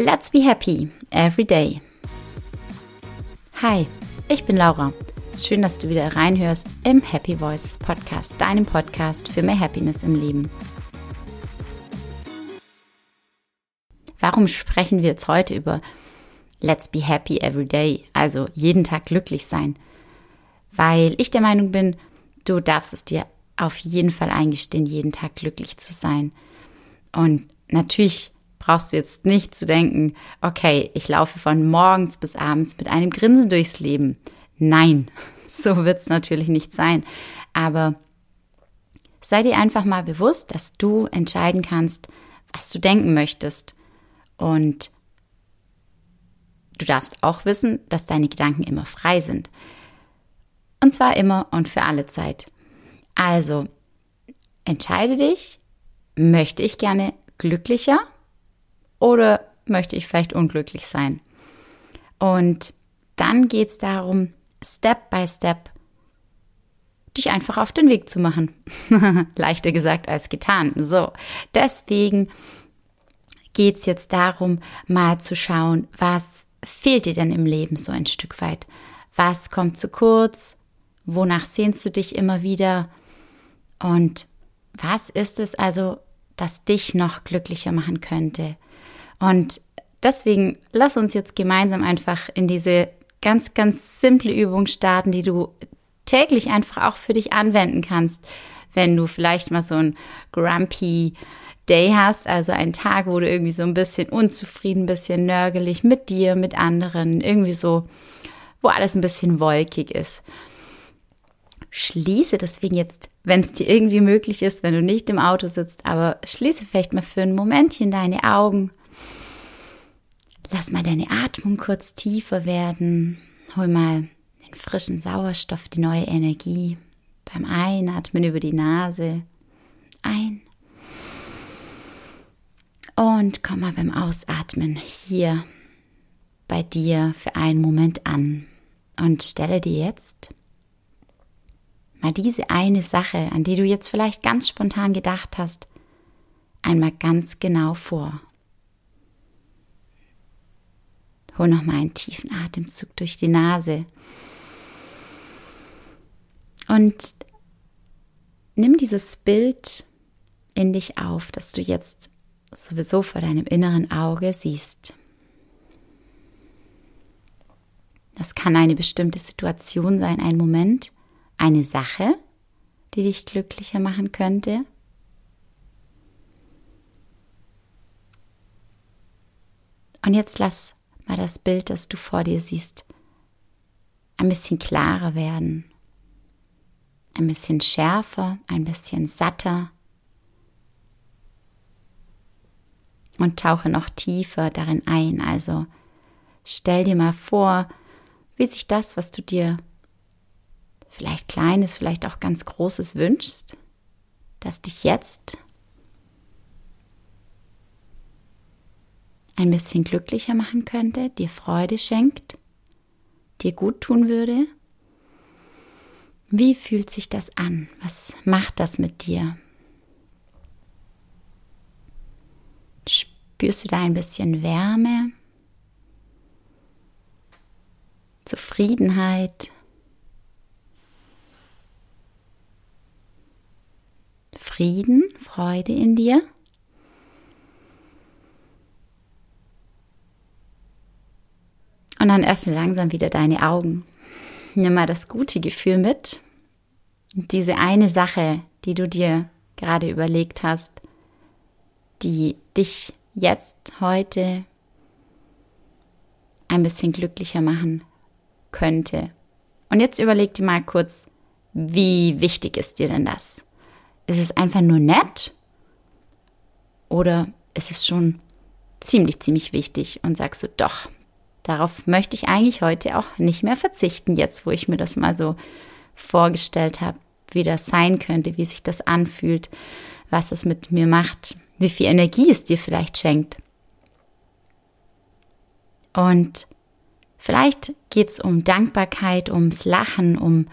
Let's be happy every day. Hi, ich bin Laura. Schön, dass du wieder reinhörst im Happy Voices Podcast, deinem Podcast für mehr Happiness im Leben. Warum sprechen wir jetzt heute über Let's be happy every day, also jeden Tag glücklich sein? Weil ich der Meinung bin, du darfst es dir auf jeden Fall eingestehen, jeden Tag glücklich zu sein. Und natürlich brauchst du jetzt nicht zu denken, okay, ich laufe von morgens bis abends mit einem Grinsen durchs Leben. Nein, so wird es natürlich nicht sein. Aber sei dir einfach mal bewusst, dass du entscheiden kannst, was du denken möchtest. Und du darfst auch wissen, dass deine Gedanken immer frei sind. Und zwar immer und für alle Zeit. Also, entscheide dich, möchte ich gerne glücklicher oder möchte ich vielleicht unglücklich sein? Und dann geht es darum, Step by Step dich einfach auf den Weg zu machen. Leichter gesagt als getan. So, deswegen geht es jetzt darum, mal zu schauen, was fehlt dir denn im Leben so ein Stück weit? Was kommt zu kurz? Wonach sehnst du dich immer wieder? Und was ist es also, das dich noch glücklicher machen könnte? Und deswegen lass uns jetzt gemeinsam einfach in diese ganz, ganz simple Übung starten, die du täglich einfach auch für dich anwenden kannst, wenn du vielleicht mal so ein grumpy Day hast, also einen Tag, wo du irgendwie so ein bisschen unzufrieden, ein bisschen nörgelig mit dir, mit anderen, irgendwie so, wo alles ein bisschen wolkig ist. Schließe deswegen jetzt, wenn es dir irgendwie möglich ist, wenn du nicht im Auto sitzt, aber schließe vielleicht mal für ein Momentchen deine Augen Lass mal deine Atmung kurz tiefer werden. Hol mal den frischen Sauerstoff, die neue Energie beim Einatmen über die Nase ein. Und komm mal beim Ausatmen hier bei dir für einen Moment an und stelle dir jetzt mal diese eine Sache, an die du jetzt vielleicht ganz spontan gedacht hast, einmal ganz genau vor. Hol nochmal einen tiefen Atemzug durch die Nase. Und nimm dieses Bild in dich auf, das du jetzt sowieso vor deinem inneren Auge siehst. Das kann eine bestimmte Situation sein, ein Moment, eine Sache, die dich glücklicher machen könnte. Und jetzt lass mal das Bild, das du vor dir siehst, ein bisschen klarer werden, ein bisschen schärfer, ein bisschen satter und tauche noch tiefer darin ein. Also stell dir mal vor, wie sich das, was du dir vielleicht kleines, vielleicht auch ganz großes wünschst, dass dich jetzt ein bisschen glücklicher machen könnte, dir Freude schenkt, dir gut tun würde? Wie fühlt sich das an? Was macht das mit dir? Spürst du da ein bisschen Wärme? Zufriedenheit? Frieden, Freude in dir? Und dann öffne langsam wieder deine Augen. Nimm mal das gute Gefühl mit. diese eine Sache, die du dir gerade überlegt hast, die dich jetzt, heute ein bisschen glücklicher machen könnte. Und jetzt überleg dir mal kurz, wie wichtig ist dir denn das? Ist es einfach nur nett? Oder ist es schon ziemlich, ziemlich wichtig und sagst du, doch, Darauf möchte ich eigentlich heute auch nicht mehr verzichten, jetzt wo ich mir das mal so vorgestellt habe, wie das sein könnte, wie sich das anfühlt, was es mit mir macht, wie viel Energie es dir vielleicht schenkt. Und vielleicht geht es um Dankbarkeit, ums Lachen, um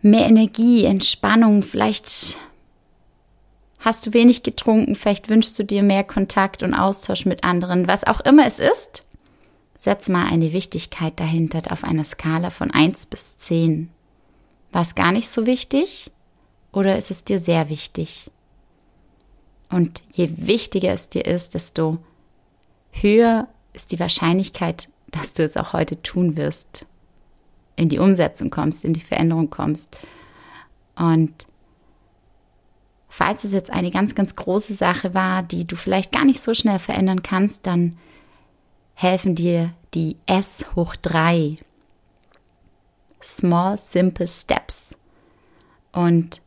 mehr Energie, Entspannung. Vielleicht hast du wenig getrunken, vielleicht wünschst du dir mehr Kontakt und Austausch mit anderen, was auch immer es ist. Setz mal eine Wichtigkeit dahinter auf einer Skala von 1 bis 10. War es gar nicht so wichtig oder ist es dir sehr wichtig? Und je wichtiger es dir ist, desto höher ist die Wahrscheinlichkeit, dass du es auch heute tun wirst, in die Umsetzung kommst, in die Veränderung kommst. Und falls es jetzt eine ganz, ganz große Sache war, die du vielleicht gar nicht so schnell verändern kannst, dann helfen dir die S hoch 3. Small, simple steps. Und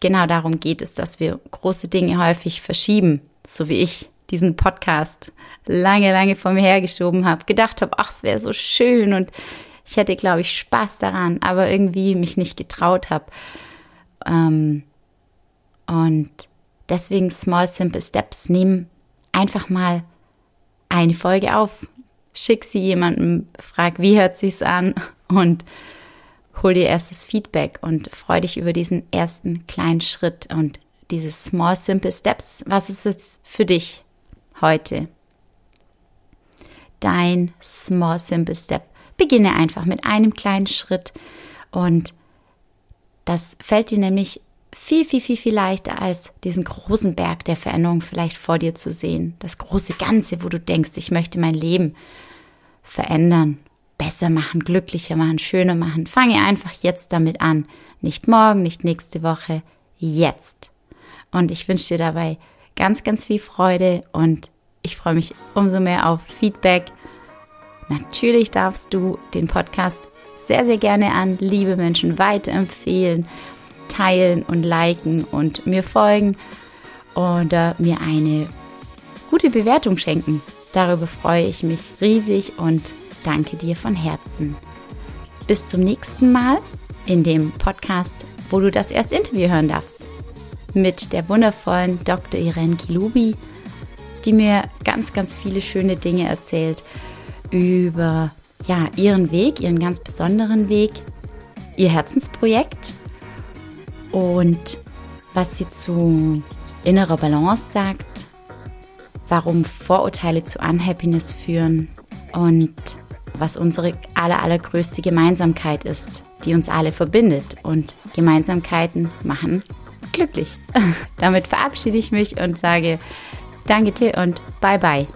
genau darum geht es, dass wir große Dinge häufig verschieben, so wie ich diesen Podcast lange, lange vor mir hergeschoben habe, gedacht habe, ach, es wäre so schön und ich hätte, glaube ich, Spaß daran, aber irgendwie mich nicht getraut habe. Ähm, und deswegen Small Simple Steps. Nehmen einfach mal eine Folge auf, schick sie jemandem, frag, wie hört sich's an und hol dir erstes Feedback und freu dich über diesen ersten kleinen Schritt und diese Small Simple Steps. Was ist jetzt für dich heute? Dein Small Simple Step. Beginne einfach mit einem kleinen Schritt und das fällt dir nämlich viel, viel, viel, viel leichter als diesen großen Berg der Veränderung vielleicht vor dir zu sehen. Das große Ganze, wo du denkst, ich möchte mein Leben verändern, besser machen, glücklicher machen, schöner machen. Fange einfach jetzt damit an. Nicht morgen, nicht nächste Woche, jetzt. Und ich wünsche dir dabei ganz, ganz viel Freude und ich freue mich umso mehr auf Feedback. Natürlich darfst du den Podcast sehr, sehr gerne an liebe Menschen weiterempfehlen teilen und liken und mir folgen oder mir eine gute Bewertung schenken. Darüber freue ich mich riesig und danke dir von Herzen. Bis zum nächsten Mal in dem Podcast, wo du das erste Interview hören darfst. Mit der wundervollen Dr. Irene Kilubi, die mir ganz, ganz viele schöne Dinge erzählt über ja, ihren Weg, ihren ganz besonderen Weg, ihr Herzensprojekt und was sie zu innerer Balance sagt, warum Vorurteile zu Unhappiness führen und was unsere aller, allergrößte Gemeinsamkeit ist, die uns alle verbindet. Und Gemeinsamkeiten machen glücklich. Damit verabschiede ich mich und sage Danke dir und bye bye.